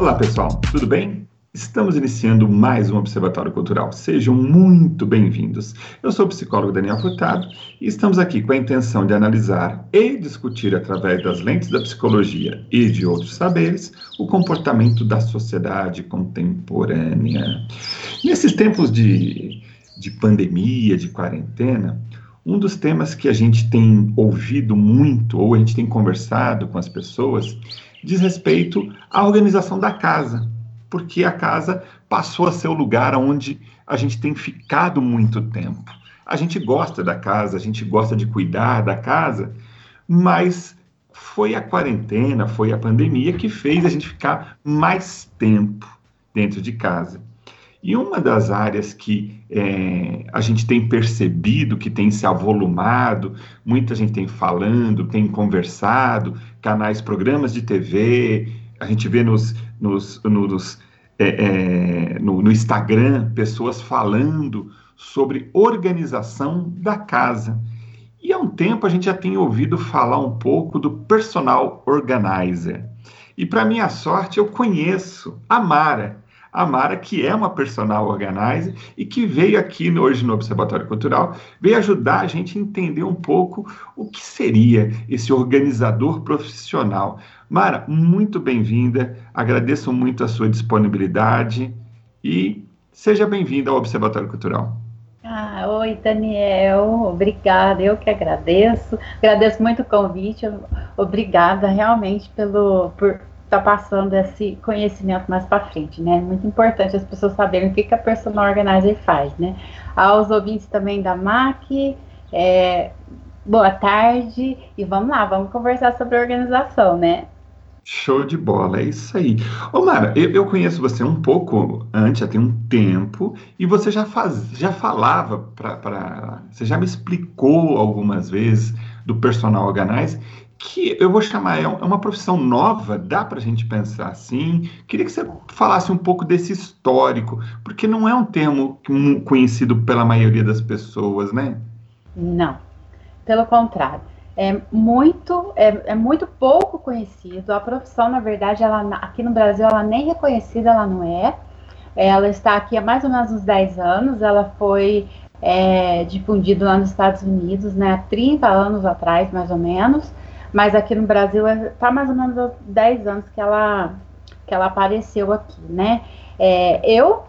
Olá pessoal, tudo bem? Estamos iniciando mais um Observatório Cultural. Sejam muito bem-vindos. Eu sou o psicólogo Daniel Furtado e estamos aqui com a intenção de analisar e discutir, através das lentes da psicologia e de outros saberes, o comportamento da sociedade contemporânea. Nesses tempos de, de pandemia, de quarentena, um dos temas que a gente tem ouvido muito, ou a gente tem conversado com as pessoas, diz respeito à organização da casa porque a casa passou a ser o lugar onde a gente tem ficado muito tempo. A gente gosta da casa, a gente gosta de cuidar da casa, mas foi a quarentena, foi a pandemia que fez a gente ficar mais tempo dentro de casa. E uma das áreas que é, a gente tem percebido que tem se avolumado, muita gente tem falando, tem conversado, canais, programas de TV, a gente vê nos, nos, nos é, é, no, no Instagram pessoas falando sobre organização da casa. E há um tempo a gente já tem ouvido falar um pouco do personal organizer. E para minha sorte, eu conheço a Mara. A Mara, que é uma personal organizer e que veio aqui hoje no Observatório Cultural, veio ajudar a gente a entender um pouco o que seria esse organizador profissional. Mara, muito bem-vinda, agradeço muito a sua disponibilidade e seja bem-vinda ao Observatório Cultural. Ah, oi, Daniel, obrigada, eu que agradeço, agradeço muito o convite, obrigada realmente pelo, por tá passando esse conhecimento mais para frente, né? Muito importante as pessoas saberem o que, que a Personal Organizer faz, né? Aos ouvintes também da MAC, é, boa tarde e vamos lá, vamos conversar sobre organização, né? Show de bola, é isso aí. Ô Mara, eu, eu, conheço você um pouco antes, tem um tempo, e você já, faz, já falava para. Você já me explicou algumas vezes do personal organize, que eu vou chamar, é, é uma profissão nova, dá para a gente pensar assim. Queria que você falasse um pouco desse histórico, porque não é um termo conhecido pela maioria das pessoas, né? Não, pelo contrário é muito, é, é, muito pouco conhecido. A profissão, na verdade, ela, aqui no Brasil, ela nem reconhecida ela não é. Ela está aqui há mais ou menos uns 10 anos. Ela foi é, difundida lá nos Estados Unidos, né, há 30 anos atrás, mais ou menos. Mas aqui no Brasil está mais ou menos há 10 anos que ela, que ela apareceu aqui, né. É, eu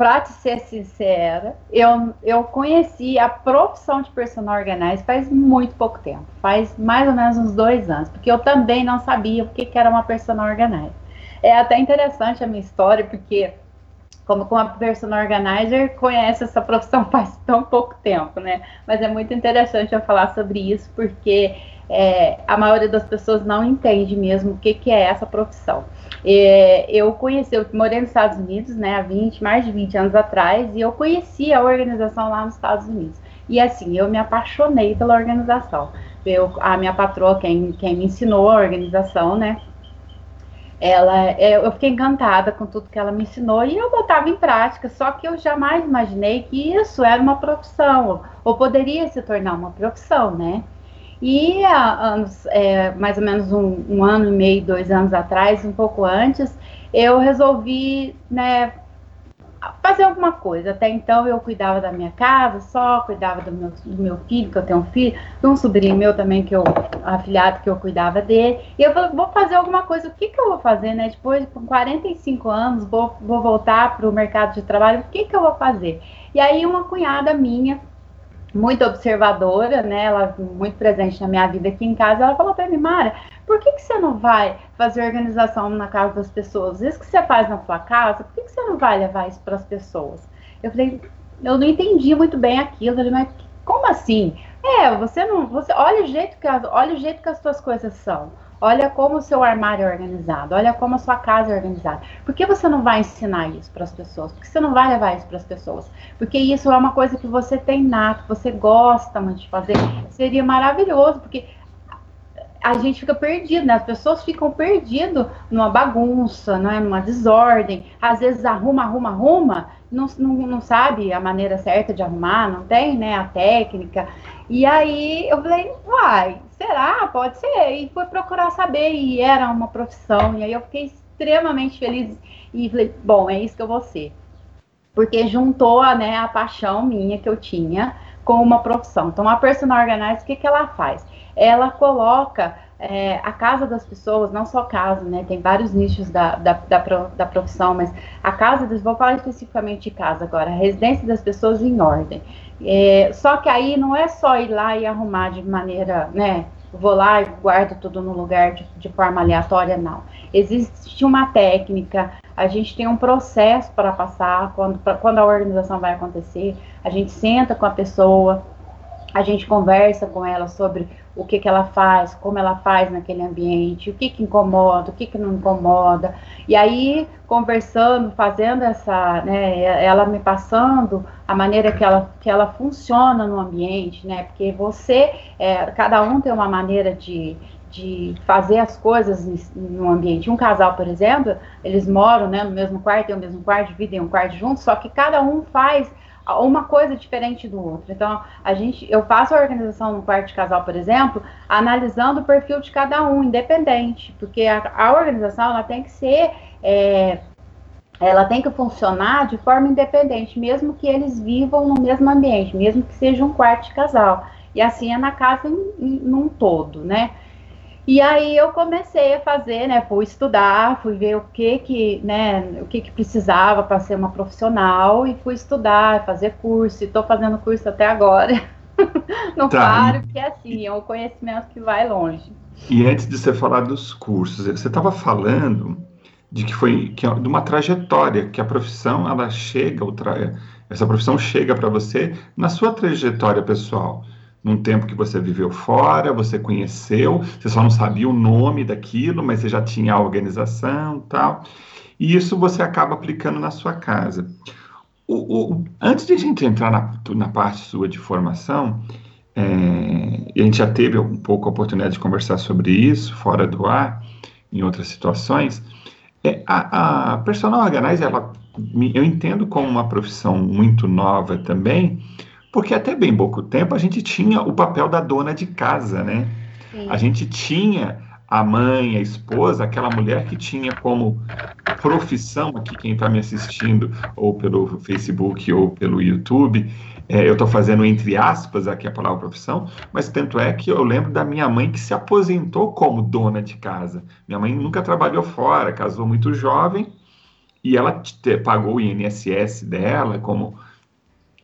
para te ser sincera, eu, eu conheci a profissão de personal organizer faz muito pouco tempo, faz mais ou menos uns dois anos, porque eu também não sabia o que, que era uma personal organizer. É até interessante a minha história, porque como uma personal organizer conhece essa profissão faz tão pouco tempo, né? Mas é muito interessante eu falar sobre isso, porque é, a maioria das pessoas não entende mesmo o que, que é essa profissão. É, eu conheci, eu morei nos Estados Unidos, né, há 20, mais de 20 anos atrás, e eu conheci a organização lá nos Estados Unidos. E assim, eu me apaixonei pela organização. Eu, a minha patroa, quem, quem me ensinou a organização, né, ela, é, eu fiquei encantada com tudo que ela me ensinou e eu botava em prática, só que eu jamais imaginei que isso era uma profissão, ou poderia se tornar uma profissão, né? E há anos, é, mais ou menos um, um, ano e meio, dois anos atrás, um pouco antes, eu resolvi né, fazer alguma coisa. Até então eu cuidava da minha casa só, cuidava do meu, do meu filho, que eu tenho um filho, de um sobrinho meu também, que eu, afilhado, que eu cuidava dele. E eu falei, vou fazer alguma coisa. O que, que eu vou fazer, né? Depois, com 45 anos, vou, vou voltar para o mercado de trabalho, o que, que eu vou fazer? E aí uma cunhada minha muito observadora, né? Ela muito presente na minha vida aqui em casa. Ela falou para mim, Mara, por que, que você não vai fazer organização na casa das pessoas? Isso que você faz na sua casa, por que, que você não vai levar isso para as pessoas? Eu falei, eu não entendi muito bem aquilo. Falei, mas como assim? É, você não, você olha o jeito que olha o jeito que as suas coisas são. Olha como o seu armário é organizado, olha como a sua casa é organizada. Por que você não vai ensinar isso para as pessoas? Por que você não vai levar isso para as pessoas? Porque isso é uma coisa que você tem nato, você gosta muito de fazer. Seria maravilhoso, porque a gente fica perdido, né? As pessoas ficam perdidas numa bagunça, né? numa desordem. Às vezes arruma, arruma, arruma, não, não, não sabe a maneira certa de arrumar, não tem né, a técnica. E aí eu falei, uai, será? Pode ser. E fui procurar saber, e era uma profissão. E aí eu fiquei extremamente feliz e falei, bom, é isso que eu vou ser. Porque juntou né, a paixão minha que eu tinha com uma profissão. Então, a personal organizer, o que, que ela faz? Ela coloca é, a casa das pessoas, não só casa, né? Tem vários nichos da, da, da, da profissão, mas a casa, das, vou falar especificamente de casa agora, a residência das pessoas em ordem. É, só que aí não é só ir lá e arrumar de maneira, né? Vou lá e guardo tudo no lugar de, de forma aleatória, não. Existe uma técnica, a gente tem um processo para passar quando, pra, quando a organização vai acontecer, a gente senta com a pessoa, a gente conversa com ela sobre o que, que ela faz, como ela faz naquele ambiente, o que, que incomoda, o que, que não incomoda. E aí, conversando, fazendo essa, né, ela me passando a maneira que ela, que ela funciona no ambiente, né, porque você, é, cada um tem uma maneira de, de fazer as coisas no ambiente. Um casal, por exemplo, eles moram né, no mesmo quarto, tem o mesmo quarto, dividem um quarto juntos, só que cada um faz uma coisa diferente do outro. Então, a gente, eu faço a organização no quarto de casal, por exemplo, analisando o perfil de cada um, independente, porque a, a organização ela tem que ser, é, ela tem que funcionar de forma independente, mesmo que eles vivam no mesmo ambiente, mesmo que seja um quarto de casal. E assim é na casa em, em, num todo, né? E aí eu comecei a fazer, né? Fui estudar, fui ver o que que, né? O que que precisava para ser uma profissional e fui estudar, fazer curso. Estou fazendo curso até agora. Não tá. paro, porque é assim, é um conhecimento que vai longe. E antes de você falar dos cursos, você estava falando de que foi que, é de uma trajetória que a profissão ela chega, essa profissão chega para você na sua trajetória pessoal num tempo que você viveu fora, você conheceu, você só não sabia o nome daquilo, mas você já tinha a organização tal. E isso você acaba aplicando na sua casa. O, o, antes de a gente entrar na, na parte sua de formação, é, a gente já teve um pouco a oportunidade de conversar sobre isso, fora do ar, em outras situações. É, a, a personal organizer, ela, eu entendo como uma profissão muito nova também, porque até bem pouco tempo a gente tinha o papel da dona de casa, né? Sim. A gente tinha a mãe, a esposa, aquela mulher que tinha como profissão, aqui quem está me assistindo, ou pelo Facebook ou pelo YouTube, é, eu estou fazendo entre aspas aqui a palavra profissão, mas tanto é que eu lembro da minha mãe que se aposentou como dona de casa. Minha mãe nunca trabalhou fora, casou muito jovem, e ela pagou o INSS dela como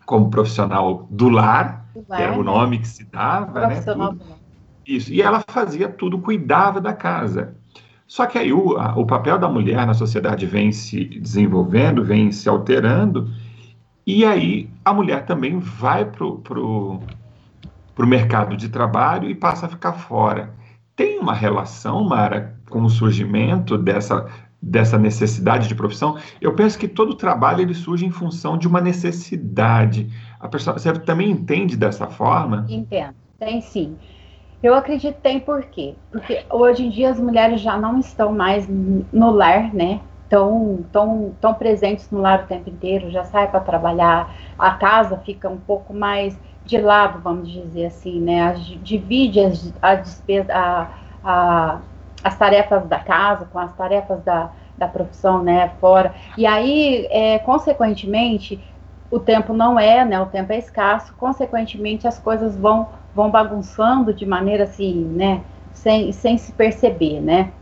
como profissional do lar, que era o nome que se dava, né? Isso. E ela fazia tudo, cuidava da casa. Só que aí o, a, o papel da mulher na sociedade vem se desenvolvendo, vem se alterando, e aí a mulher também vai para o pro, pro mercado de trabalho e passa a ficar fora. Tem uma relação, Mara, com o surgimento dessa dessa necessidade de profissão, eu penso que todo trabalho ele surge em função de uma necessidade. A pessoa, você também entende dessa forma? Entendo, tem sim. Eu acredito tem por quê? Porque hoje em dia as mulheres já não estão mais no lar, né? Tão, tão, tão presentes no lar o tempo inteiro, já sai para trabalhar, a casa fica um pouco mais de lado, vamos dizer assim, né? divide as, a despesa, a, a as tarefas da casa com as tarefas da, da profissão, né, fora. E aí, é, consequentemente, o tempo não é, né, o tempo é escasso, consequentemente as coisas vão, vão bagunçando de maneira assim, né, sem, sem se perceber, né.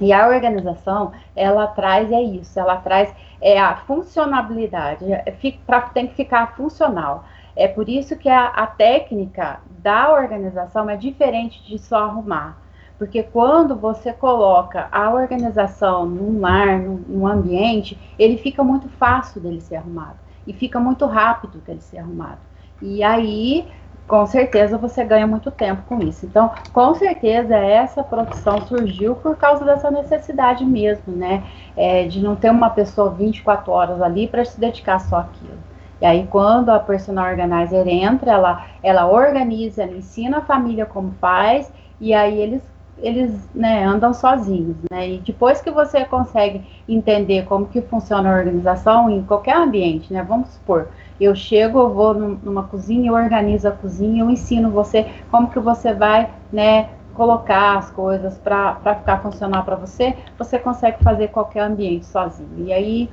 E a organização, ela traz é isso, ela traz é a funcionabilidade, é, pra, tem que ficar funcional. É por isso que a, a técnica da organização é diferente de só arrumar. Porque quando você coloca a organização num lar, num, num, ambiente, ele fica muito fácil dele ser arrumado. E fica muito rápido dele ser arrumado. E aí, com certeza, você ganha muito tempo com isso. Então, com certeza, essa profissão surgiu por causa dessa necessidade mesmo, né? É, de não ter uma pessoa 24 horas ali para se dedicar só àquilo. E aí, quando a personal organizer entra, ela, ela organiza, ela ensina a família como faz, e aí eles eles né, andam sozinhos, né? E depois que você consegue entender como que funciona a organização em qualquer ambiente, né? Vamos supor, eu chego, eu vou numa cozinha, eu organizo a cozinha, eu ensino você como que você vai, né, colocar as coisas para ficar funcionar para você, você consegue fazer qualquer ambiente sozinho. E aí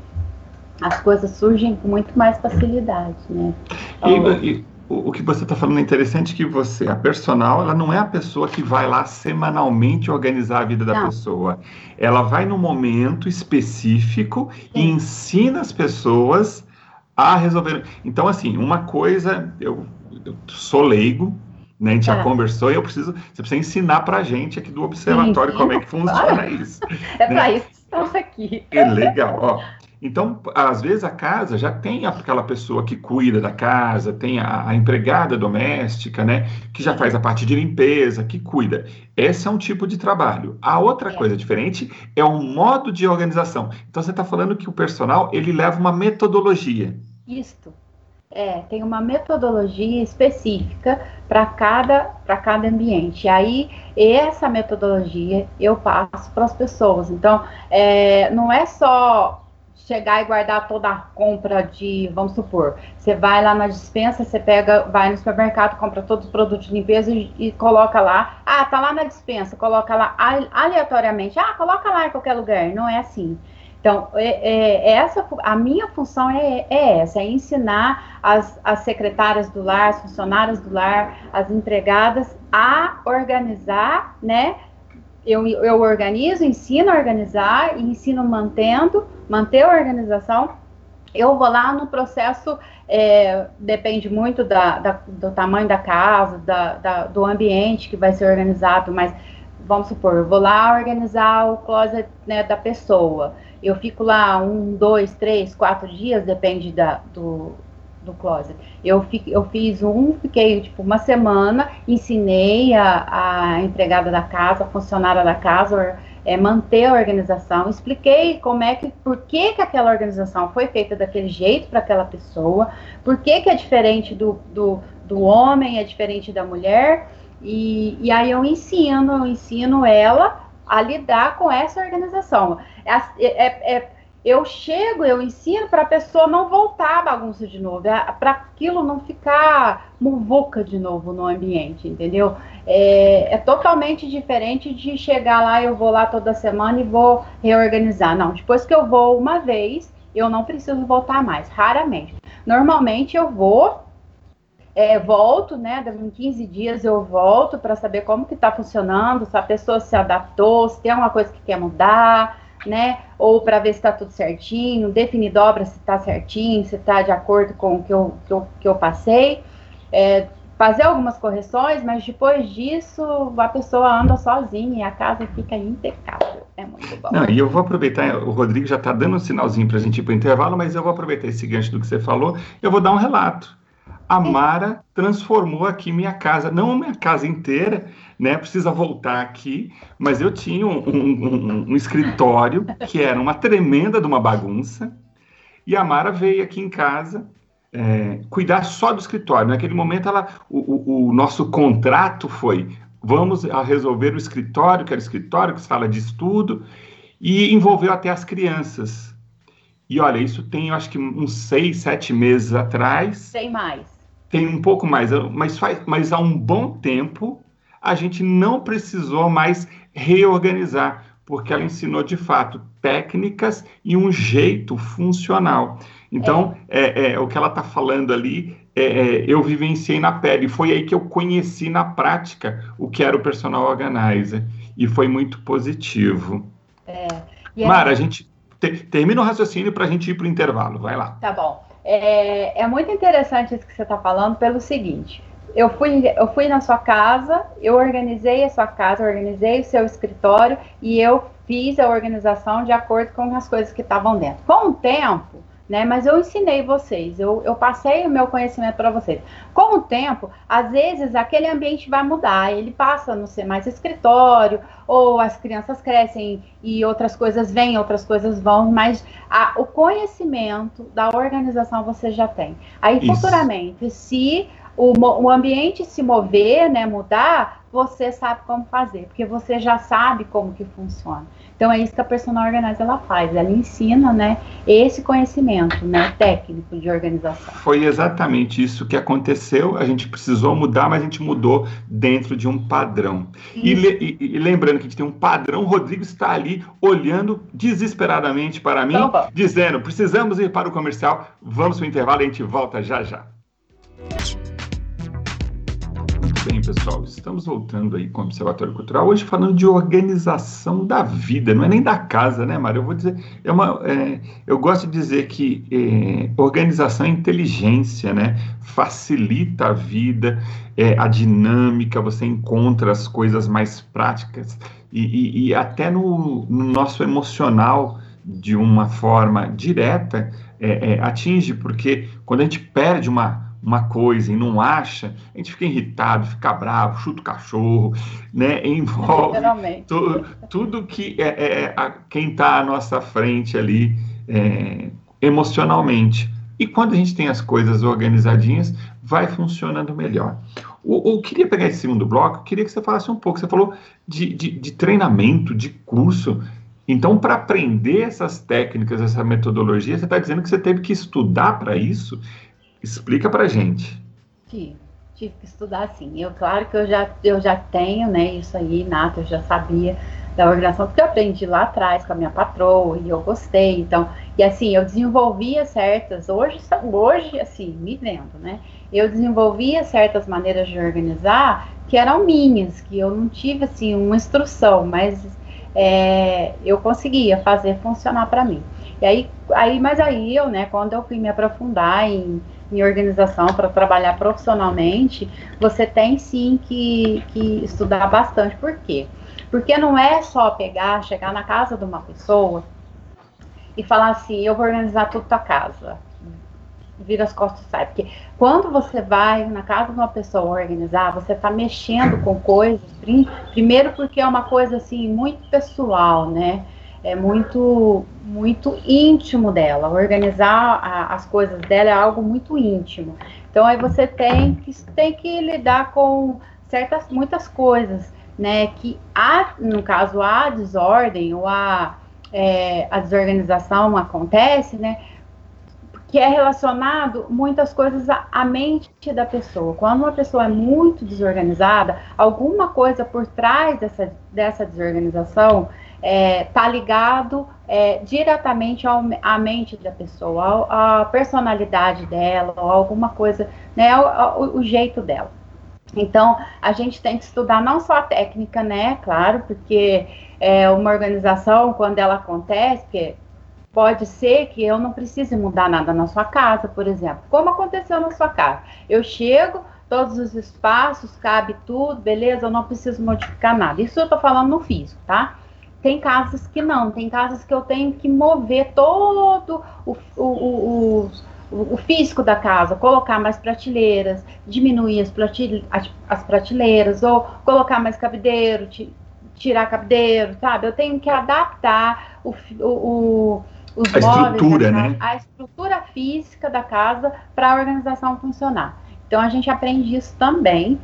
as coisas surgem com muito mais facilidade, né? Então, e, e, o que você está falando é interessante que você, a personal, ela não é a pessoa que vai lá semanalmente organizar a vida da não. pessoa. Ela vai no momento específico Sim. e ensina as pessoas a resolver. Então, assim, uma coisa, eu, eu sou leigo, né, a gente já é. conversou e eu preciso, você precisa ensinar para a gente aqui do observatório sim, como é que funciona claro. isso. É né? para isso que estamos aqui. É legal, ó. Então, às vezes a casa já tem aquela pessoa que cuida da casa, tem a, a, empregada doméstica, né, que já faz a parte de limpeza, que cuida. Esse é um tipo de trabalho. A outra é. coisa diferente é um modo de organização. Então, você está falando que o personal ele leva uma metodologia. Isto. É, tem uma metodologia específica para cada, cada ambiente. E aí, essa metodologia eu passo para as pessoas. Então, é, não é só chegar e guardar toda a compra de, vamos supor, você vai lá na dispensa, você pega, vai no supermercado, compra todos os produtos de limpeza e, e, coloca lá. Ah, tá lá na dispensa, coloca lá aleatoriamente. Ah, coloca lá em qualquer lugar. Não é assim. Então, é, é, é essa, a minha função é, é, essa, é ensinar as, as secretárias do lar, as funcionárias do lar, as empregadas a organizar, né? Eu, eu organizo, ensino a organizar ensino mantendo manter a organização. Eu vou lá no processo, é, depende muito da, da, do tamanho da casa, da, da, do ambiente que vai ser organizado, mas vamos supor, eu vou lá organizar o closet né, da pessoa. Eu fico lá um, dois, três, quatro dias, depende da, do, do closet. Eu, fi, eu fiz um, fiquei tipo uma semana, ensinei a, a empregada da casa, a funcionária da casa, é, manter a organização, expliquei como é que, por que, que aquela organização foi feita daquele jeito para aquela pessoa, por que, que é diferente do, do, do homem, é diferente da mulher, e, e aí eu ensino, eu ensino ela a lidar com essa organização. É, é, é eu chego, eu ensino para a pessoa não voltar à bagunça de novo, é, para aquilo não ficar muvuca de novo no ambiente, entendeu? É, é, totalmente diferente de chegar lá, eu vou lá toda semana e vou reorganizar. Não, depois que eu vou uma vez, eu não preciso voltar mais, raramente. Normalmente eu vou, é, volto, né? Em 15 dias eu volto para saber como que está funcionando, se a pessoa se adaptou, se tem alguma coisa que quer mudar né? Ou para ver se está tudo certinho, definir dobra se está certinho, se está de acordo com o que eu, que eu, que eu passei. É, fazer algumas correções, mas depois disso a pessoa anda sozinha e a casa fica impecável. É muito bom. Não, e eu vou aproveitar, o Rodrigo já está dando um sinalzinho para a gente ir para o intervalo, mas eu vou aproveitar esse gancho do que você falou, eu vou dar um relato. A Mara transformou aqui minha casa, não minha casa inteira, né? Precisa voltar aqui, mas eu tinha um, um, um, escritório que era uma tremenda de uma bagunça, e a Mara veio aqui em casa é, cuidar só do escritório. Naquele momento, ela, o, o, o, nosso contrato foi: vamos resolver o escritório, que era o escritório que se fala de estudo, e envolveu até as crianças. E olha, isso tem, eu acho que uns seis, sete meses atrás. Tem mais. Tem um pouco mais, mas, faz, mas há um bom tempo a gente não precisou mais reorganizar, porque ela ensinou de fato técnicas e um jeito funcional. Então, é. É, é o que ela está falando ali, é, é, eu vivenciei na pele. Foi aí que eu conheci na prática o que era o personal organizer. E foi muito positivo. É. Mara, a gente te, termina o raciocínio para a gente ir para o intervalo. Vai lá. Tá bom. É, é muito interessante isso que você está falando pelo seguinte eu fui, eu fui na sua casa, eu organizei a sua casa, organizei o seu escritório e eu fiz a organização de acordo com as coisas que estavam dentro. Com o tempo, né? Mas eu ensinei vocês, eu, eu passei o meu conhecimento para vocês. Com o tempo, às vezes aquele ambiente vai mudar, ele passa a não ser mais escritório, ou as crianças crescem e outras coisas vêm, outras coisas vão, mas a, o conhecimento da organização você já tem. Aí, Isso. futuramente, se o, o ambiente se mover, né, mudar, você sabe como fazer, porque você já sabe como que funciona. Então é isso que a personal organizer ela faz, ela ensina, né, esse conhecimento, né, técnico de organização. Foi exatamente isso que aconteceu. A gente precisou mudar, mas a gente mudou dentro de um padrão. E, e, e, lembrando que a gente tem um padrão, o Rodrigo está ali olhando desesperadamente para mim, então, dizendo: precisamos ir para o comercial. Vamos para o intervalo e a gente volta já já bem, pessoal, estamos voltando aí com o Observatório Cultural, hoje falando de organização da vida, não é nem da casa, né, Mário? Eu vou dizer, é uma, é, eu gosto de dizer que é, organização é inteligência, né? Facilita a vida, é, a dinâmica, você encontra as coisas mais práticas e, e, e até no, no, nosso emocional, de uma forma direta, é, é, atinge, porque quando a gente perde uma uma coisa e não acha, a gente fica irritado, fica bravo, chuta o cachorro, né? Envolve tu, tudo que é, é, é a, quem está à nossa frente ali é, emocionalmente. E quando a gente tem as coisas organizadinhas, vai funcionando melhor. Eu, queria pegar esse segundo bloco, queria que você falasse um pouco. Você falou de, de, de treinamento, de curso. Então, para aprender essas técnicas, essa metodologia, você está dizendo que você teve que estudar para isso? Explica para gente. Tive, tive que estudar sim. Eu, claro que eu já, eu já tenho, né, isso aí, nato, eu já sabia da organização, porque eu aprendi lá atrás com a minha patroa e eu gostei, então, e assim, eu desenvolvia certas, hoje, hoje assim, me vendo, né, eu desenvolvia certas maneiras de organizar que eram minhas, que eu não tive, assim, uma instrução, mas é, eu conseguia fazer funcionar para mim. E aí, aí, mas aí eu, né, quando eu fui me aprofundar em em organização para trabalhar profissionalmente, você tem sim que, que estudar bastante. Por quê? Porque não é só pegar, chegar na casa de uma pessoa e falar assim, eu vou organizar tudo tua casa. Vira as costas sai. Porque quando você vai na casa de uma pessoa organizar, você está mexendo com coisas, primeiro porque é uma coisa assim muito pessoal, né? É muito muito íntimo dela. Organizar a, as coisas dela é algo muito íntimo. Então aí você tem que tem que lidar com certas muitas coisas, né? Que há no caso a desordem ou a é, a desorganização acontece, né? que é relacionado muitas coisas à, à, mente da pessoa. Quando uma pessoa é muito desorganizada, alguma coisa por trás dessa, dessa desorganização está é, ligado é, diretamente ao, à mente da pessoa, à personalidade dela, ou alguma coisa, né, o, o, jeito dela. Então, a gente tem que estudar não só a técnica, né, claro, porque é uma organização, quando ela acontece, pode ser que eu não precise mudar nada na sua casa, por exemplo, como aconteceu na sua casa. Eu chego, todos os espaços, cabe tudo, beleza, eu não preciso modificar nada. Isso eu estou falando no físico, tá? Tem casas que não, tem casas que eu tenho que mover todo o, o, o, o, o físico da casa, colocar mais prateleiras, diminuir as, as prateleiras, ou colocar mais cabideiro, tirar cabideiro, sabe? Eu tenho que adaptar o, o, os a móveis, estrutura, né? a estrutura física da casa para a organização funcionar. Então a gente aprende isso também,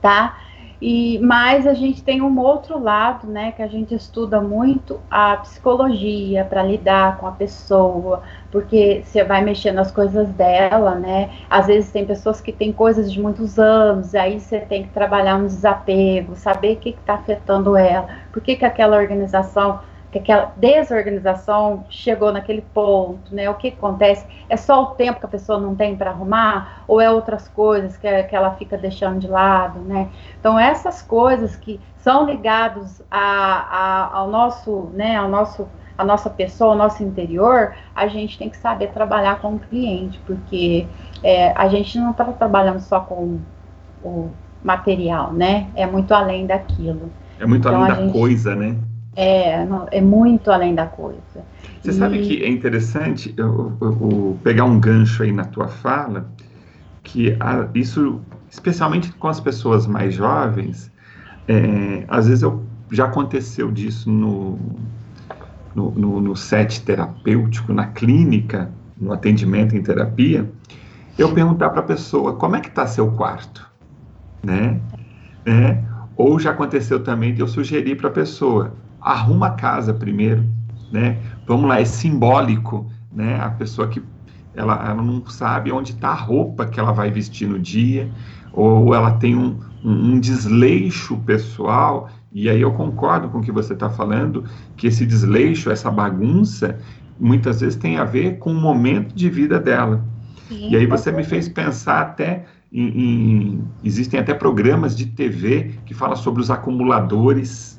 tá? E, mas a gente tem um outro lado, né, que a gente estuda muito a psicologia para lidar com a pessoa, porque você vai mexer nas coisas dela, né? Às vezes tem pessoas que têm coisas de muitos anos, aí você tem que trabalhar um desapego, saber o que está afetando ela, por que, que aquela organização que aquela desorganização chegou naquele ponto, né? O que acontece? É só o tempo que a pessoa não tem para arrumar, ou é outras coisas que, que ela fica deixando de lado, né? Então essas coisas que são ligadas a, a, ao nosso, né? Ao nosso, a nossa pessoa, ao nosso interior, a gente tem que saber trabalhar com o cliente, porque é, a gente não está trabalhando só com o material, né? É muito além daquilo. É muito então, além da gente... coisa, né? É, é muito além da coisa. Você e... sabe que é interessante eu, eu, eu, pegar um gancho aí na tua fala, que a, isso, especialmente com as pessoas mais jovens, é, às vezes eu, já aconteceu disso no, no, no, no set terapêutico, na clínica, no atendimento em terapia, eu perguntar para a pessoa como é que está seu quarto, né? É, Ou já aconteceu também de eu sugerir para a pessoa, arruma a casa primeiro, né? Vamos lá, é simbólico, né? A pessoa que ela, ela não sabe onde está a roupa que ela vai vestir no dia, ou ela tem um, um, um desleixo pessoal, e aí eu concordo com o que você está falando, que esse desleixo, essa bagunça, muitas vezes tem a ver com o momento de vida dela. Sim, e aí você me fez pensar até em, em, existem até programas de TV que falam sobre os acumuladores,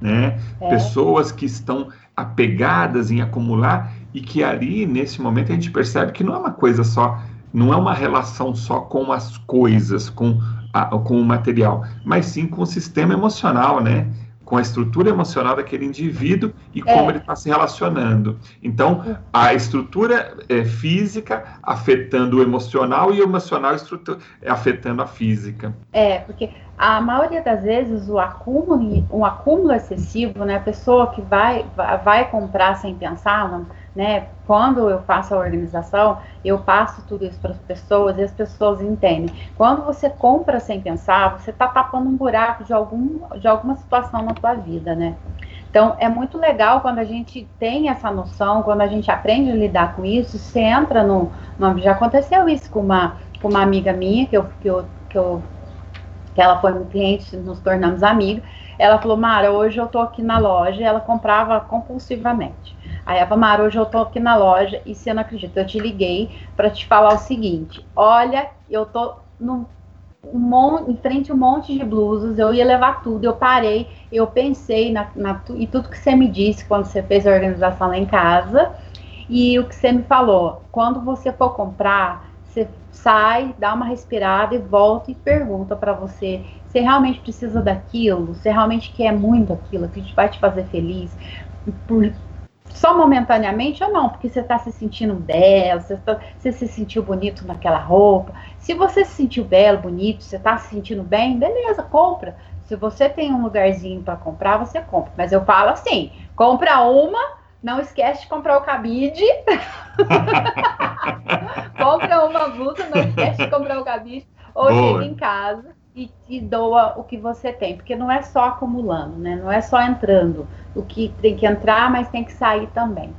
né? É. Pessoas que estão apegadas em acumular e que ali nesse momento a gente percebe que não é uma coisa só, não é uma relação só com as coisas, com a, com o material, mas sim com o sistema emocional, né? com a estrutura emocional daquele indivíduo e é. como ele está se relacionando. Então, a estrutura é, física afetando o emocional e o emocional afetando a física. É, porque a maioria das vezes o acúmulo, um acúmulo excessivo, né, a pessoa que vai, vai comprar sem pensar, né? Quando eu faço a organização, eu passo tudo isso para as pessoas e as pessoas entendem. Quando você compra sem pensar, você está tapando um buraco de, algum, de alguma situação na sua vida, né? Então, é muito legal quando a gente tem essa noção, quando a gente aprende a lidar com isso, você entra no... no já aconteceu isso com uma, com uma amiga minha, que eu, que eu, que eu que ela foi um cliente, nos tornamos amigas. Ela falou, Mara, hoje eu tô aqui na loja, ela comprava compulsivamente. Aí ela falou, Mara, hoje eu tô aqui na loja e você não acredita, eu te liguei para te falar o seguinte: olha, eu tô no, um em frente a um monte de blusas, eu ia levar tudo, eu parei, eu pensei na, na, e tudo que você me disse quando você fez a organização lá em casa, e o que você me falou, quando você for comprar, você sai, dá uma respirada e volta e pergunta para você se realmente precisa daquilo, se realmente quer muito aquilo, que vai te fazer feliz, por, só momentaneamente ou não, porque você está se sentindo belo, você, tá, você, se sentiu bonito naquela roupa. Se você se sentiu belo, bonito, você está se sentindo bem, beleza, compra. Se você tem um lugarzinho para comprar, você compra. Mas eu falo assim: compra uma, não esquece de comprar o cabide. compra uma blusa, não esquece de comprar o cabide. Ou chega em casa e, e, doa o que você tem, porque não é só acumulando, né? Não é só entrando. O que tem que entrar, mas tem que sair também.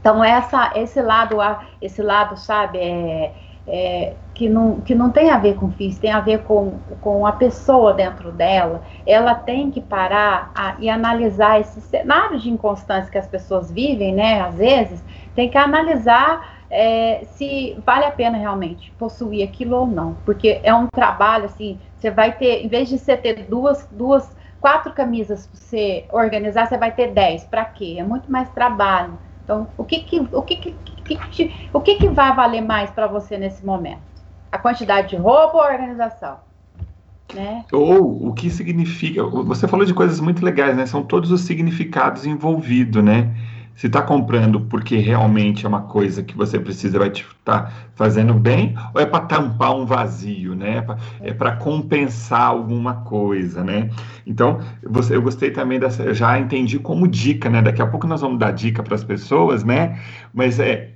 Então essa, esse lado, esse lado, sabe, é, é, que, não, que não tem a ver com FIS, tem a ver com, com a pessoa dentro dela, ela tem que parar a, e analisar esse cenário de inconstância que as pessoas vivem, né? Às vezes, tem que analisar é, se vale a pena realmente possuir aquilo ou não. Porque é um trabalho, assim, você vai ter, em vez de você ter duas, duas quatro camisas para você organizar, você vai ter dez. Para quê? É muito mais trabalho. Então, o que que, o que, que, que, que o que, que vai valer mais para você nesse momento? A quantidade de roupa ou a organização? Né? Ou o que significa. Você falou de coisas muito legais, né? São todos os significados envolvidos, né? se está comprando porque realmente é uma coisa que você precisa, vai te estar tá fazendo bem, ou é para tampar um vazio, né? É para compensar alguma coisa, né? Então, você, eu gostei também dessa, já entendi como dica, né? Daqui a pouco nós vamos dar dica para as pessoas, né? Mas é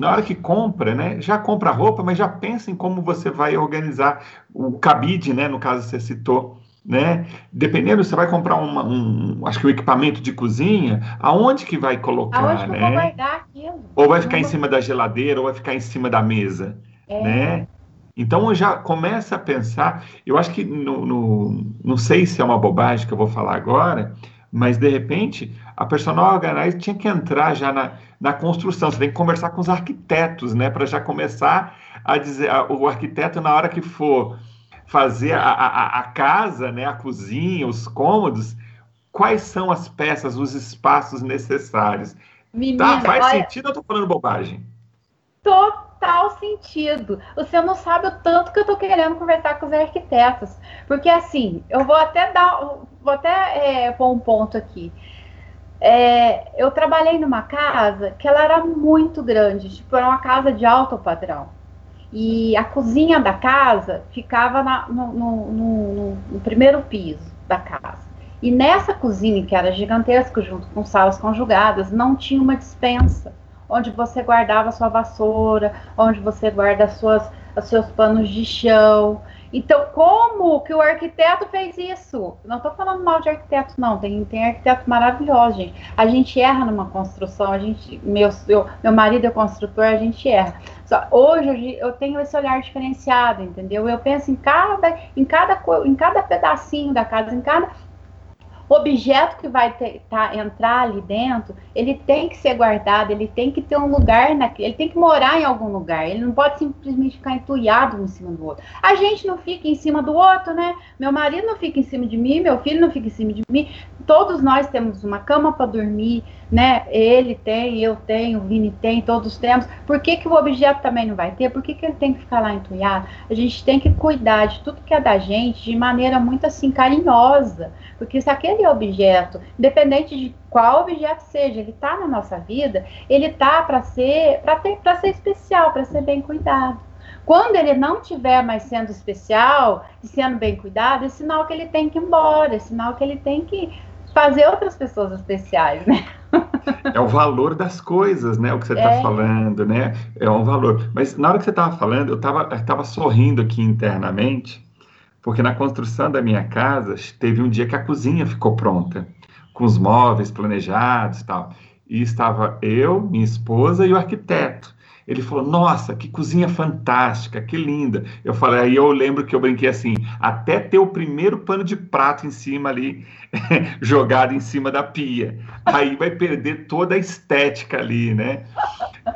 na hora que compra, né? Já compra a roupa, mas já pensa em como você vai organizar o cabide, né? No caso você citou né? Dependendo, você vai comprar uma, um, acho que o um equipamento de cozinha, aonde que vai colocar, aonde né? vou guardar aquilo? Ou vai ficar em cima da geladeira, ou vai ficar em cima da mesa, é. né? Então já começa a pensar, eu acho que no, no, não sei se é uma bobagem que eu vou falar agora, mas de repente a personal organizer tinha que entrar já na, na construção. Você tem que conversar com os arquitetos, né, para já começar a dizer, a, o arquiteto na hora que for fazer a, a, a casa, né, a cozinha, os cômodos, quais são as peças, os espaços necessários. Menina, tá? Faz olha, sentido ou eu tô falando bobagem? Total sentido. Você não sabe o tanto que eu tô querendo conversar com os arquitetos. Porque assim, eu vou até dar, vou até é, pôr um ponto aqui. É, eu trabalhei numa casa que ela era muito grande, tipo, era uma casa de alto padrão. E a cozinha da casa ficava na, no, no, no, no, primeiro piso da casa. E nessa cozinha, que era gigantesca, junto com salas conjugadas, não tinha uma dispensa onde você guardava sua vassoura, onde você guarda suas, os seus panos de chão. Então, como que o arquiteto fez isso? Não estou falando mal de arquiteto, não. Tem, tem arquiteto maravilhoso, gente. A gente erra numa construção, a gente, meu, eu, meu marido é construtor, a gente erra. Só, hoje eu tenho esse olhar diferenciado, entendeu? Eu penso em cada, em cada, em cada pedacinho da casa, em cada objeto que vai ter, tá, entrar ali dentro, ele tem que ser guardado, ele tem que ter um lugar, na, ele tem que morar em algum lugar, ele não pode simplesmente ficar entulhado um em cima do outro. A gente não fica em cima do outro, né? Meu marido não fica em cima de mim, meu filho não fica em cima de mim. Todos nós temos uma cama para dormir, né? Ele tem, eu tenho, o Vini tem, todos temos. Por que, que o objeto também não vai ter? Por que, que ele tem que ficar lá entulhado? A gente tem que cuidar de tudo que é da gente de maneira muito assim carinhosa. Porque se aquele objeto, independente de qual objeto seja, ele está na nossa vida, ele tá para ser, para ser especial, para ser bem cuidado. Quando ele não estiver mais sendo especial e sendo bem cuidado, é sinal que ele tem que ir embora, é sinal que ele tem que fazer outras pessoas especiais, né? É o valor das coisas, né? O que você está é. falando, né? É um valor. Mas na hora que você estava falando, eu estava eu tava sorrindo aqui internamente, porque na construção da minha casa teve um dia que a cozinha ficou pronta, com os móveis planejados e tal. E estava eu, minha esposa e o arquiteto. Ele falou: Nossa, que cozinha fantástica, que linda. Eu falei, aí eu lembro que eu brinquei assim, até ter o primeiro pano de prato em cima ali, jogado em cima da pia. Aí vai perder toda a estética ali, né?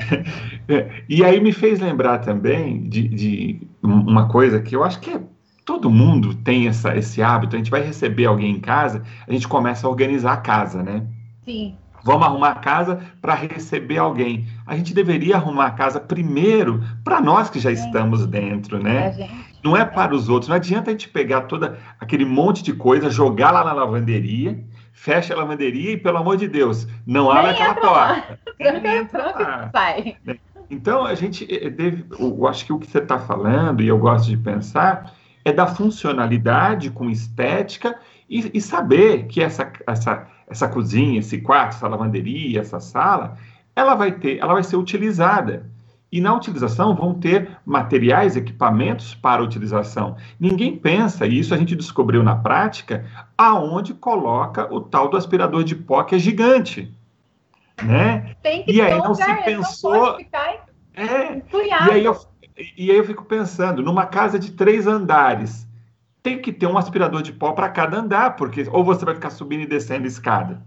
e aí me fez lembrar também de, de uma coisa que eu acho que é todo mundo tem essa, esse hábito. A gente vai receber alguém em casa, a gente começa a organizar a casa, né? Sim. Vamos arrumar a casa para receber alguém. A gente deveria arrumar a casa primeiro para nós que já estamos dentro, né? É, não é para os outros. Não adianta a gente pegar toda aquele monte de coisa, jogar lá na lavanderia, fecha a lavanderia e, pelo amor de Deus, não abre aquela porta. Nem entra lá. Sai. Né? Então, a gente eh, deve. Eu acho que o que você está falando, e eu gosto de pensar, é da funcionalidade com estética e, e saber que essa, essa essa cozinha, esse quarto, essa lavanderia, essa sala, ela vai ter, ela vai ser utilizada. E na utilização vão ter materiais, equipamentos para utilização. Ninguém pensa, e isso a gente descobriu na prática, aonde coloca o tal do aspirador de pó que é gigante. Né? Tem que e aí não lugar, se pensou. é, e, aí eu, e aí eu fico pensando, numa casa de três andares, tem que ter um aspirador de pó para cada andar, porque ou você vai ficar subindo e descendo escada.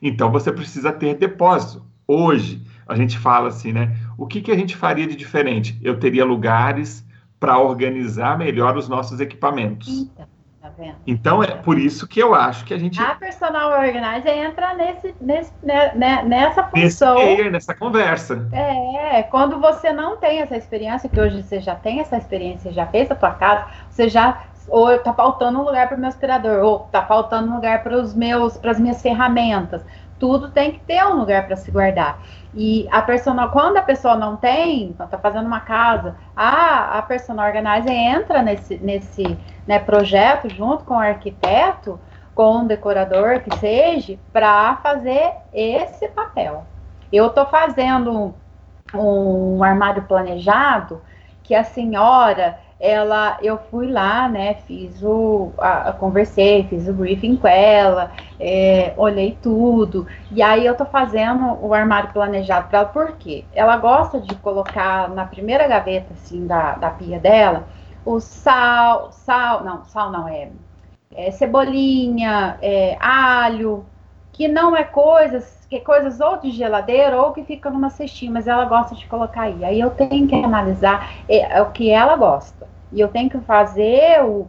Então você precisa ter depósito. Hoje a gente fala assim, né? O que, que a gente faria de diferente? Eu teria lugares para organizar melhor os nossos equipamentos. Então, tá vendo? Então é por isso que eu acho que a gente. A personal organizer entra nesse, nesse, né, né nessa função. Nesse, nessa conversa. É, quando você não tem essa experiência, que hoje você já tem essa experiência, já fez a tua casa, você já ou tá faltando um lugar para o meu aspirador, ou tá faltando um lugar para os meus, para as minhas ferramentas. Tudo tem que ter um lugar para se guardar. E a personal, quando a pessoa não tem, está fazendo uma casa, a, a personal organizer entra nesse, nesse né, projeto junto com o arquiteto, com o decorador que seja, para fazer esse papel. Eu estou fazendo um, um armário planejado que a senhora ela, eu fui lá, né, fiz o, a, a conversei, fiz o briefing com ela, é, olhei tudo, e aí eu tô fazendo o armário planejado para ela, por quê? Ela gosta de colocar na primeira gaveta, assim, da, da pia dela, o sal, sal, não, sal não, é, é cebolinha, é, alho, que não é coisas, que coisas ou de geladeira ou que fica numa cestinha, mas ela gosta de colocar aí. Aí eu tenho que analisar é, é o que ela gosta. E eu tenho que fazer o,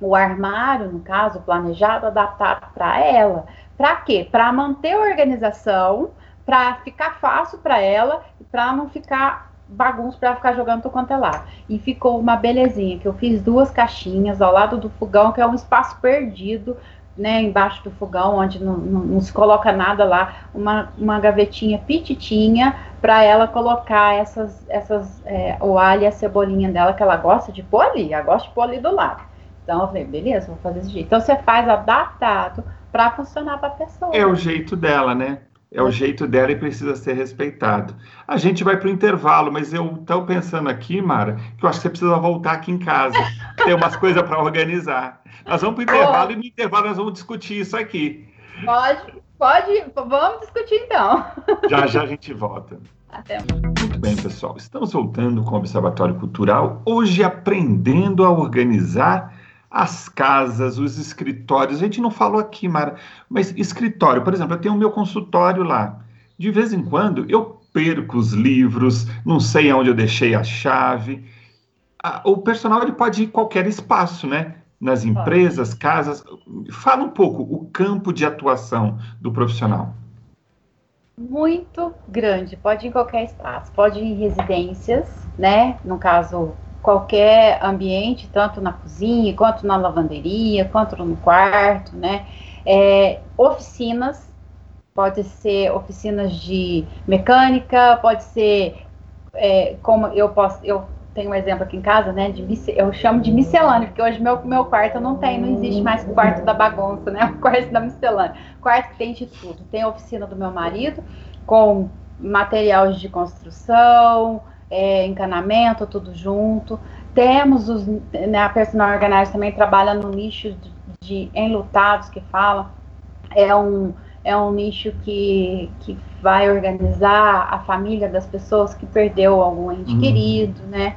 o armário, no caso, planejado, adaptado para ela. Para quê? Para manter a organização, para ficar fácil para ela, para não ficar bagunça para ficar jogando tudo quanto é lá. E ficou uma belezinha, que eu fiz duas caixinhas ao lado do fogão, que é um espaço perdido, né, embaixo do fogão, onde não, não, não se coloca nada lá, uma, uma gavetinha pititinha para ela colocar essas, essas é, o alho e a cebolinha dela, que ela gosta de pôr ali, ela gosta de pôr ali do lado. Então eu falei, beleza, vou fazer desse jeito. Então você faz adaptado para funcionar para a pessoa. É o jeito dela, né? É o jeito dela e precisa ser respeitado. A gente vai para o intervalo, mas eu estou pensando aqui, Mara, que eu acho que você precisa voltar aqui em casa. Tem umas coisas para organizar. Nós vamos para o intervalo oh. e no intervalo nós vamos discutir isso aqui. Pode, pode, vamos discutir então. Já já a gente volta. Até. Muito bem, pessoal. Estamos voltando com o Observatório Cultural, hoje aprendendo a organizar as casas, os escritórios. A gente não falou aqui, Mara, mas escritório, por exemplo, eu tenho o meu consultório lá. De vez em quando eu perco os livros, não sei aonde eu deixei a chave. O personal ele pode ir em qualquer espaço, né? Nas empresas, casas. Fala um pouco o campo de atuação do profissional. Muito grande, pode ir em qualquer espaço, pode ir em residências, né? No caso, qualquer ambiente, tanto na cozinha, quanto na lavanderia, quanto no quarto, né? É, oficinas, pode ser oficinas de mecânica, pode ser é, como eu posso, eu tenho um exemplo aqui em casa, né? De, eu chamo de miscelânea, porque hoje meu, meu quarto não tem, não existe mais quarto da bagunça, né? O quarto da miscelânea. quarto que tem de tudo. Tem a oficina do meu marido com materiais de construção, é, encanamento, tudo junto. Temos os, né, a personal organizer também trabalha no nicho de, de enlutados que fala. É um, é um nicho que, que vai organizar a família das pessoas que perdeu algum ente uhum. querido, né?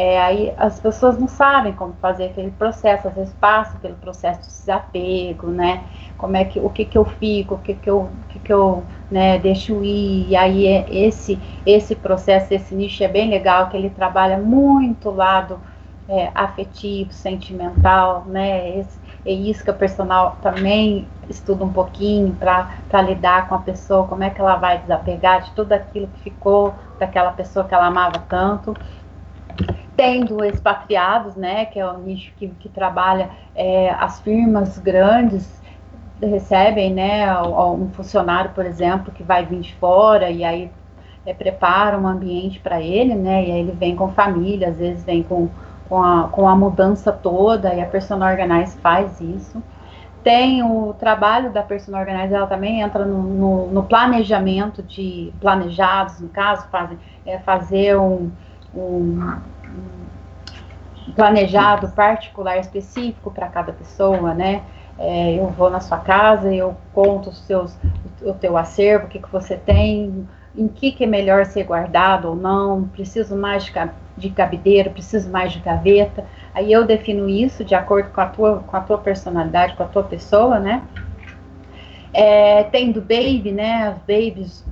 É, aí as pessoas não sabem como fazer aquele processo, às vezes passam pelo processo de desapego, né? Como é que o que que eu fico, o que que eu, que que eu né, deixo ir. E aí é esse esse processo, esse nicho é bem legal, que ele trabalha muito o lado é, afetivo, sentimental, né? Esse, é isso que personal também estuda um pouquinho para lidar com a pessoa, como é que ela vai desapegar de tudo aquilo que ficou daquela pessoa que ela amava tanto tendo expatriados, né, que é o nicho que, que trabalha é, as firmas grandes recebem, né, um funcionário, por exemplo, que vai vir de fora e aí é, prepara um ambiente para ele, né, e aí ele vem com família, às vezes vem com, com, a, com a mudança toda e a Personal Organize faz isso. Tem o trabalho da Personal Organize, ela também entra no, no, no planejamento de planejados, no caso, faz, é, fazer um, um planejado particular específico para cada pessoa, né? É, eu vou na sua casa, eu conto os seus, o teu acervo, o que, que você tem, em que, que é melhor ser guardado ou não, preciso mais de, de cabideiro, preciso mais de gaveta. Aí eu defino isso de acordo com a tua, com a tua personalidade, com a tua pessoa, né? É, baby, né? Os babies,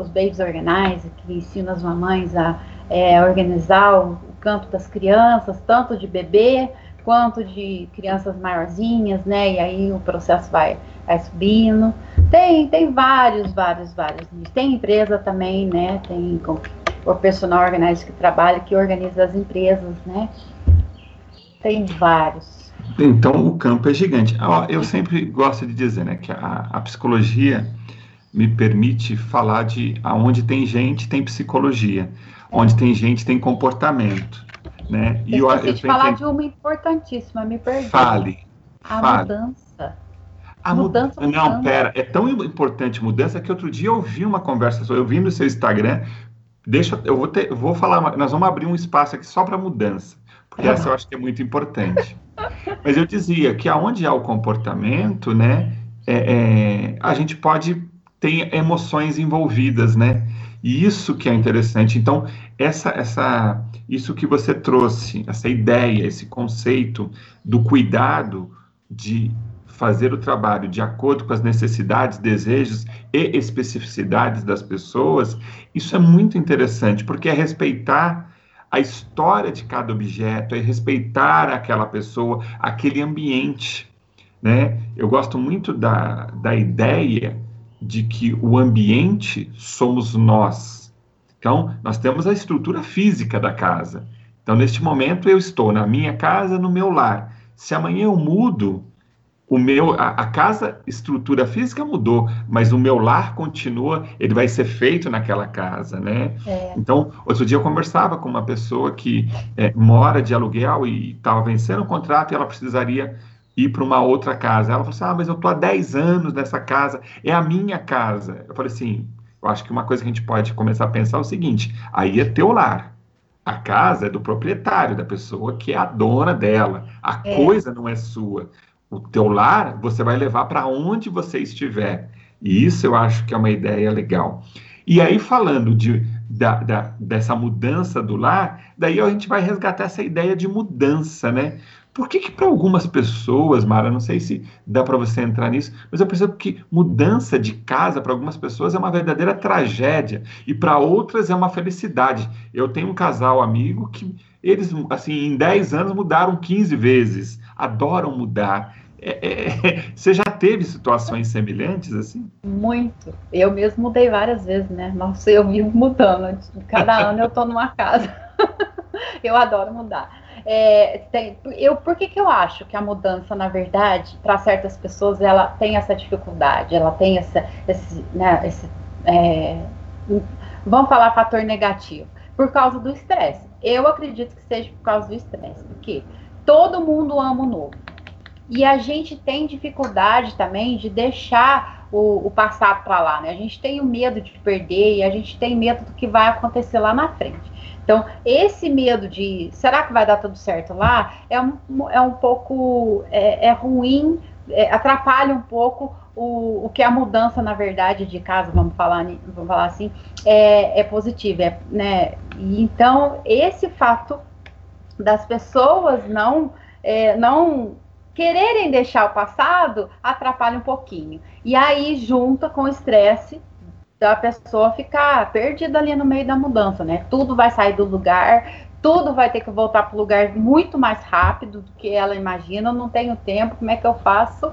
os babies organize, que ensinam as mamães a é, organizar o campo das crianças, tanto de bebê quanto de crianças maiorzinhas, né? E aí o processo vai, vai subindo. Tem, tem vários, vários, vários. Tem empresa também, né? Tem o personal organizer que trabalha, que organiza as empresas, né? Tem vários. Então o campo é gigante. Eu sempre gosto de dizer, né, que a, a psicologia me permite falar de aonde tem gente, tem psicologia. Onde tem gente, tem comportamento. Né? E eu, eu, eu de falar de uma importantíssima, me perdi. Fale. A fale. mudança. A mudança. Mud... Não, pera, é tão importante mudança que outro dia eu vi uma conversa, eu vi no seu Instagram. Deixa, eu vou ter, eu vou falar, nós vamos abrir um espaço aqui só para mudança, porque essa eu acho que é muito importante. Mas eu dizia que aonde há o comportamento, né, é, é, a gente pode ter emoções envolvidas, né? E isso que é interessante. Então, essa, essa, isso que você trouxe, essa ideia, esse conceito do cuidado de fazer o trabalho de acordo com as necessidades, desejos e especificidades das pessoas, isso é muito interessante, porque é respeitar a história de cada objeto, é respeitar aquela pessoa, aquele ambiente. Né? Eu gosto muito da, da ideia de que o ambiente somos nós. Então, nós temos a estrutura física da casa. Então, neste momento, eu estou na minha casa, no meu lar. Se amanhã eu mudo, o meu, a, a, casa, estrutura física mudou, mas o meu lar continua, ele vai ser feito naquela casa, né? É. Então, outro dia eu conversava com uma pessoa que é, mora de aluguel e estava vencendo o contrato e ela precisaria ir para uma outra casa. Ela falou assim: ah, mas eu tô há 10 anos nessa casa, é a minha casa. Eu falei assim: eu acho que uma coisa que a gente pode começar a pensar é o seguinte: aí é teu lar. A casa é do proprietário, da pessoa que é a dona dela. A é. coisa não é sua. O teu lar você vai levar para onde você estiver. E isso eu acho que é uma ideia legal. E aí, falando de, da, da, dessa mudança do lar, daí a gente vai resgatar essa ideia de mudança, né? Por que, que para algumas pessoas, Mara, não sei se dá para você entrar nisso, mas eu percebo que mudança de casa para algumas pessoas é uma verdadeira tragédia e para outras é uma felicidade. Eu tenho um casal amigo que eles, assim, em 10 anos mudaram 15 vezes, adoram mudar. É, é, você já teve situações semelhantes assim? Muito. Eu mesmo mudei várias vezes, né? Nossa, eu vivo mudando. Cada ano eu tô numa casa. eu adoro mudar. É, tem, eu, por que, que eu acho que a mudança, na verdade, para certas pessoas, ela tem essa dificuldade, ela tem essa, esse, né, esse é, vamos falar fator negativo, por causa do estresse. Eu acredito que seja por causa do estresse, porque todo mundo ama o novo. E a gente tem dificuldade também de deixar o, o passado para lá, né? A gente tem o medo de perder e a gente tem medo do que vai acontecer lá na frente. Então, esse medo de será que vai dar tudo certo lá é um, é um pouco é, é ruim, é, atrapalha um pouco o, o que a mudança, na verdade, de casa, vamos falar, vamos falar assim, é, é positiva. É, né? E, então, esse fato das pessoas não, é, não quererem deixar o passado atrapalha um pouquinho. E aí junta com o estresse da pessoa ficar perdida ali no meio da mudança, né? Tudo vai sair do lugar, tudo vai ter que voltar para o lugar muito mais rápido do que ela imagina. Eu não tenho tempo, como é que eu faço?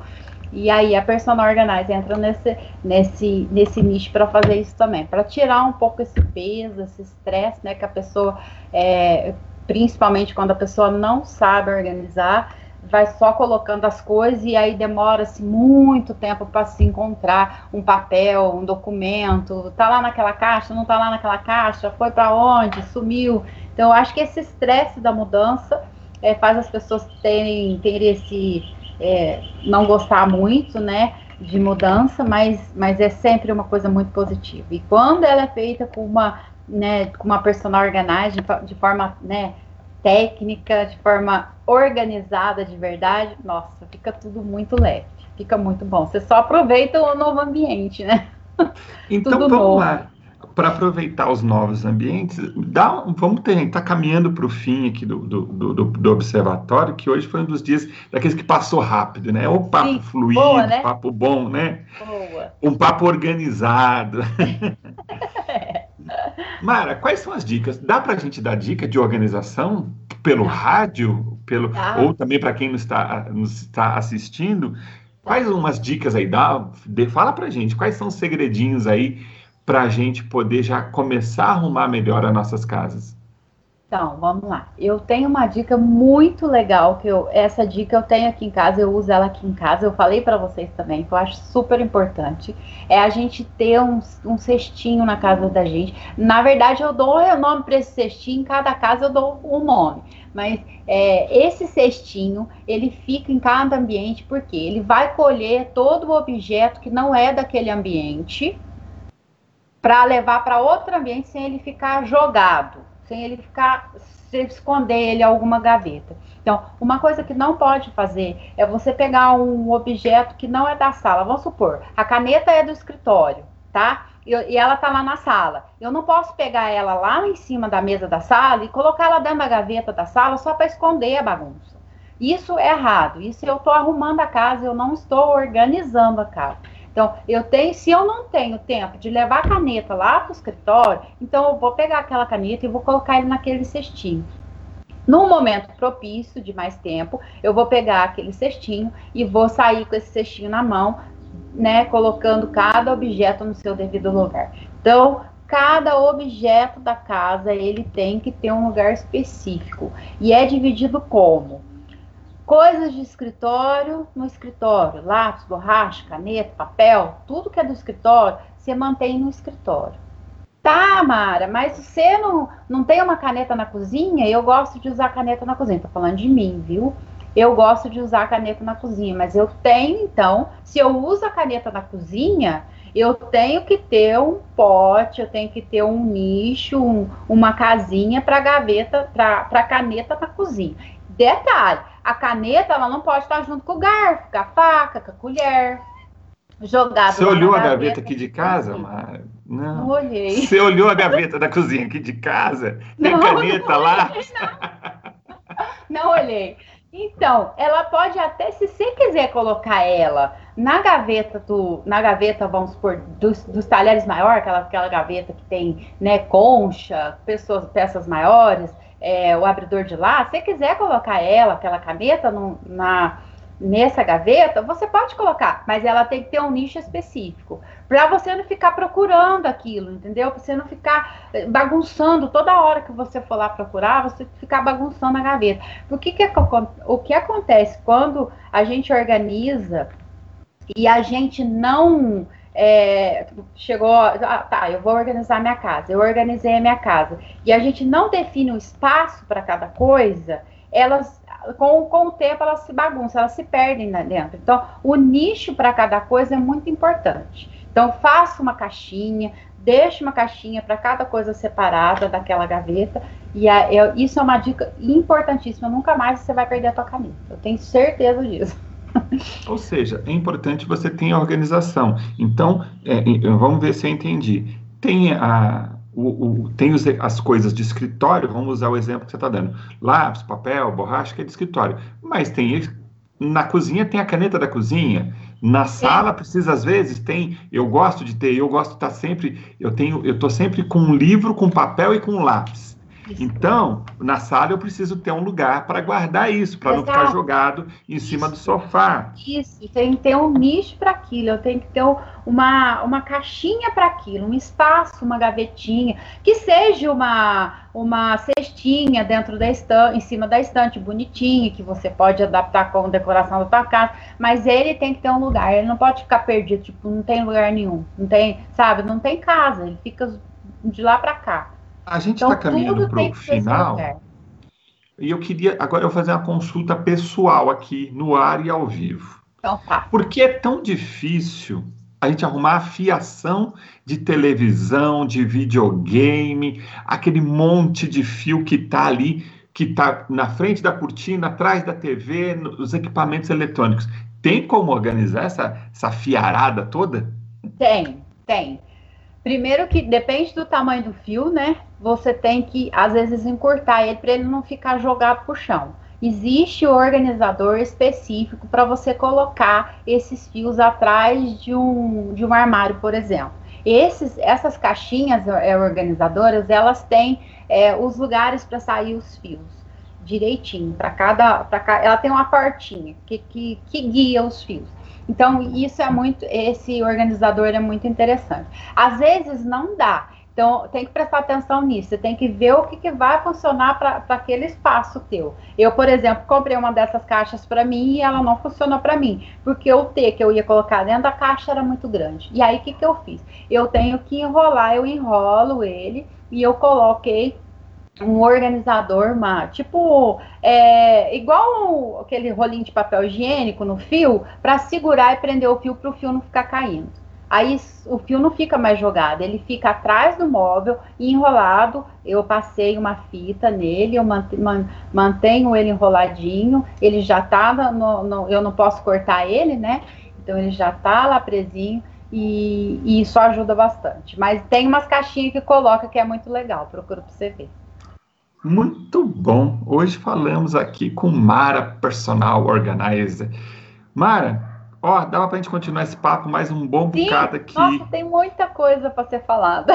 E aí a personal organizer entra nesse nesse nesse nicho para fazer isso também, para tirar um pouco esse peso, esse estresse, né, que a pessoa é, principalmente quando a pessoa não sabe organizar, vai só colocando as coisas e aí demora-se muito tempo para se encontrar um papel, um documento, tá lá naquela caixa, não tá lá naquela caixa, foi para onde, sumiu. Então, eu acho que esse estresse da mudança é, faz as pessoas terem, terem esse é, não gostar muito, né, de mudança, mas, mas é sempre uma coisa muito positiva. E quando ela é feita com uma, né, com uma personal organized, de, forma, né, técnica, de forma organizada de verdade, nossa, fica tudo muito leve, fica muito bom. Você só aproveita o novo ambiente, né? Então tudo vamos novo. lá. Para aproveitar os novos ambientes, dá, vamos tentar tá caminhando para o fim aqui do, do, do, do, observatório, que hoje foi um dos dias daqueles que passou rápido, né? O papo Sim, fluido, boa, né? papo bom, né? Boa. Um papo organizado. Mara, quais são as dicas? Dá para a gente dar dica de organização pelo rádio, pelo ah. ou também para quem nos está, nos está assistindo? Quais umas dicas aí? Dá, fala para a gente, quais são os segredinhos aí para a gente poder já começar a arrumar melhor as nossas casas? Então, vamos lá. Eu tenho uma dica muito legal que eu, essa dica eu tenho aqui em casa, eu uso ela aqui em casa. Eu falei para vocês também que eu acho super importante é a gente ter um, um cestinho na casa da gente. Na verdade, eu dou o nome para esse cestinho. Em cada casa eu dou um nome. Mas é, esse cestinho ele fica em cada ambiente porque ele vai colher todo o objeto que não é daquele ambiente para levar para outro ambiente sem ele ficar jogado sem ele ficar, se esconder ele alguma gaveta. Então, uma coisa que não pode fazer é você pegar um objeto que não é da sala. Vamos supor, a caneta é do escritório, tá? E, e ela tá lá na sala. Eu não posso pegar ela lá em cima da mesa da sala e colocar ela dentro da gaveta da sala só para esconder a bagunça. Isso é errado. Isso eu estou arrumando a casa, eu não estou organizando a casa. Então, eu tenho, se eu não tenho tempo de levar a caneta lá para o escritório, então eu vou pegar aquela caneta e vou colocar ele naquele cestinho. Num momento propício de mais tempo, eu vou pegar aquele cestinho e vou sair com esse cestinho na mão, né, colocando cada objeto no seu devido lugar. Então, cada objeto da casa ele tem que ter um lugar específico e é dividido como Coisas de escritório no escritório, lápis, borracha, caneta, papel, tudo que é do escritório, você mantém no escritório. Tá, Mara, mas você não, não tem uma caneta na cozinha? Eu gosto de usar caneta na cozinha. Tô falando de mim, viu? eu gosto de usar caneta na cozinha, mas eu tenho, então, se eu uso a caneta na cozinha, eu tenho que ter um pote, eu tenho que ter um nicho, um, uma casinha para gaveta, para caneta na cozinha. Detalhe, a caneta ela não pode estar junto com o garfo, com a faca, com a colher. Jogado Você olhou a gaveta, gaveta aqui de casa, Mara? Não. não olhei. Você olhou a gaveta da cozinha aqui de casa? Tem não, caneta não lá? Não. não olhei. Então, ela pode até, se você quiser colocar ela na gaveta do, na gaveta, vamos supor, dos, dos talheres maiores, aquela, aquela gaveta que tem, né, concha, pessoas, peças maiores, é, o abridor de lá, se quiser colocar ela, aquela caneta no, na, nessa gaveta, você pode colocar, mas ela tem que ter um nicho específico, para você não ficar procurando aquilo, entendeu? Para você não ficar eh, bagunçando toda hora que você for lá procurar, você ficar bagunçando a gaveta. Porque que, o que acontece quando a gente organiza e a gente não é, chegou, ah, tá, eu vou organizar minha casa, eu organizei a minha casa, e a gente não define um espaço para cada coisa, elas com, com o tempo elas se bagunçam, elas se perdem lá dentro. Então, o nicho para cada coisa é muito importante. Então, faça uma caixinha, deixe uma caixinha para cada coisa separada daquela gaveta. E a, eu, isso é uma dica importantíssima. Nunca mais você vai perder a tua caneta. Eu tenho certeza disso. Ou seja, é importante você ter organização. Então, é, vamos ver se eu entendi. Tem a, o, o, tem os, as coisas de escritório, vamos usar o exemplo que você está dando. Lápis, papel, borracha, que é de escritório. Mas tem na cozinha tem a caneta da cozinha. Na sala precisa às vezes tem, eu gosto de ter, eu gosto de estar tá sempre, eu tenho, eu estou sempre com um livro, com papel e com lápis. Então, na sala eu preciso ter um lugar para guardar isso, para não ficar jogado em isso. cima do sofá. Isso, tem que ter um nicho para aquilo, eu tenho que ter uma, uma caixinha para aquilo, um espaço, uma gavetinha, que seja uma, uma cestinha dentro da estante, em cima da estante, bonitinha, que você pode adaptar com decoração da tua casa, mas ele tem que ter um lugar, ele não pode ficar perdido, tipo, não tem lugar nenhum, não tem, sabe, não tem casa, ele fica de lá para cá. A gente está então, caminhando para o final. E eu queria agora eu fazer uma consulta pessoal aqui no ar e ao vivo. Então, tá. Por que é tão difícil a gente arrumar a fiação de televisão, de videogame, aquele monte de fio que está ali, que está na frente da cortina, atrás da TV, nos equipamentos eletrônicos. Tem como organizar essa, essa fiarada toda? Tem, tem. Primeiro que depende do tamanho do fio, né? Você tem que, às vezes, encurtar ele para ele não ficar jogado por chão. Existe o organizador específico para você colocar esses fios atrás de um, de um armário, por exemplo. Esses, essas caixinhas é, organizadoras, elas têm é, os lugares para sair os fios direitinho. Para cada, cada, ela tem uma portinha que, que, que guia os fios. Então, isso é muito, esse organizador é muito interessante. Às vezes não dá. Então, tem que prestar atenção nisso. Você tem que ver o que, que vai funcionar para aquele espaço teu. Eu, por exemplo, comprei uma dessas caixas para mim e ela não funcionou para mim, porque o T que eu ia colocar dentro da caixa era muito grande. E aí, o que, que eu fiz? Eu tenho que enrolar, eu enrolo ele e eu coloquei um organizador, uma, tipo, é, igual aquele rolinho de papel higiênico no fio, para segurar e prender o fio para o fio não ficar caindo. Aí o fio não fica mais jogado, ele fica atrás do móvel, enrolado. Eu passei uma fita nele, eu mantenho ele enroladinho, ele já tá no, no, eu não posso cortar ele, né? Então ele já tá lá presinho e, e isso ajuda bastante. Mas tem umas caixinhas que coloca que é muito legal, procura para você ver. Muito bom. Hoje falamos aqui com Mara, personal organizer. Mara, ó, dava para a gente continuar esse papo mais um bom Sim, bocado aqui. Nossa, tem muita coisa para ser falada.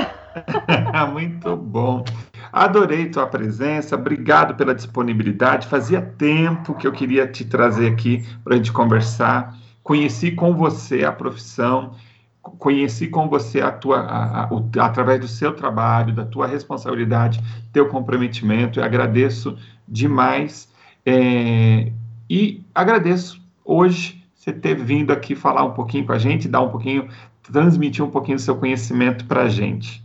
Muito bom. Adorei tua presença, obrigado pela disponibilidade. Fazia tempo que eu queria te trazer aqui para a gente conversar. Conheci com você a profissão conheci com você a tua, a, a, o, através do seu trabalho, da tua responsabilidade, teu comprometimento. Eu agradeço demais é, e agradeço hoje você ter vindo aqui falar um pouquinho com a gente, dar um pouquinho, transmitir um pouquinho do seu conhecimento para a gente.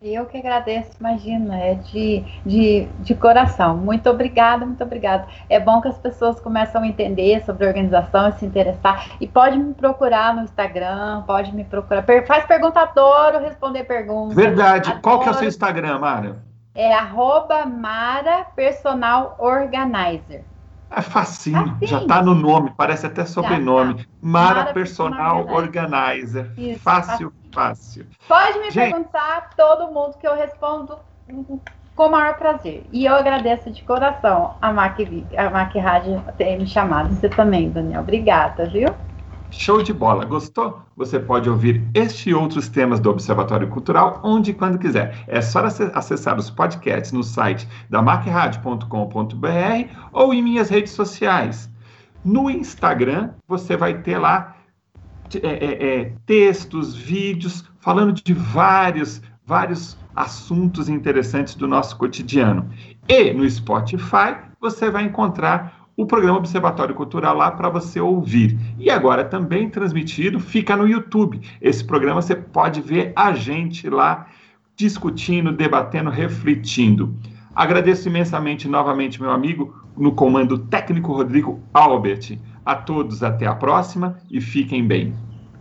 Eu que agradeço, imagina, é de, de, de coração. Muito obrigada, muito obrigada. É bom que as pessoas começam a entender sobre a organização e se interessar. E pode me procurar no Instagram, pode me procurar. faz pergunta, adoro responder perguntas. Verdade. Adoro. Qual que é o seu Instagram, Mara? É arroba Mara Personal Organizer. É facinho, já está no nome, parece até sobrenome. Tá. Mara, Mara, Personal, Organizer. Isso, fácil, fácil. Pode me Gente... perguntar, todo mundo que eu respondo com o maior prazer. E eu agradeço de coração a Mac, a Mac Rádio ter me chamado. Você também, Daniel. Obrigada, viu? Show de bola! Gostou? Você pode ouvir este e outros temas do Observatório Cultural onde e quando quiser. É só acessar os podcasts no site da macradio.com.br ou em minhas redes sociais. No Instagram, você vai ter lá é, é, é, textos, vídeos, falando de vários, vários assuntos interessantes do nosso cotidiano. E no Spotify, você vai encontrar o programa Observatório Cultural lá para você ouvir. E agora também transmitido, fica no YouTube. Esse programa você pode ver a gente lá discutindo, debatendo, refletindo. Agradeço imensamente novamente meu amigo no comando técnico Rodrigo Albert. A todos até a próxima e fiquem bem.